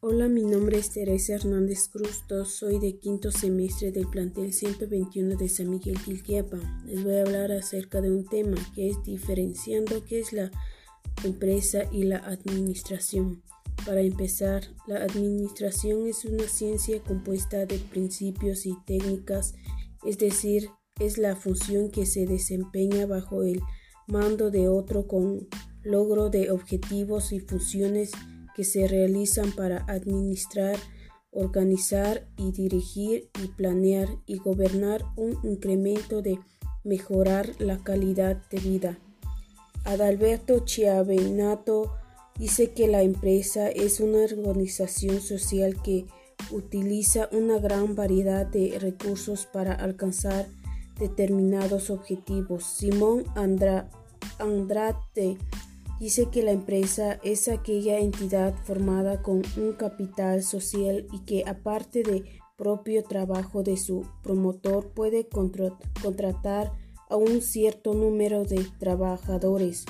Hola, mi nombre es Teresa Hernández Cruz, soy de quinto semestre del plantel 121 de San Miguel Quilquiapa. Les voy a hablar acerca de un tema que es diferenciando qué es la empresa y la administración. Para empezar, la administración es una ciencia compuesta de principios y técnicas, es decir, es la función que se desempeña bajo el mando de otro con logro de objetivos y funciones que se realizan para administrar, organizar y dirigir y planear y gobernar un incremento de mejorar la calidad de vida. Adalberto Chiavenato dice que la empresa es una organización social que utiliza una gran variedad de recursos para alcanzar determinados objetivos. Simón Andrade Dice que la empresa es aquella entidad formada con un capital social y que aparte de propio trabajo de su promotor puede contratar a un cierto número de trabajadores.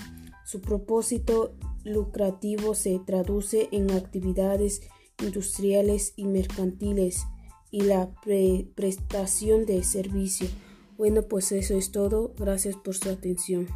Su propósito lucrativo se traduce en actividades industriales y mercantiles y la prestación de servicio. Bueno, pues eso es todo. Gracias por su atención.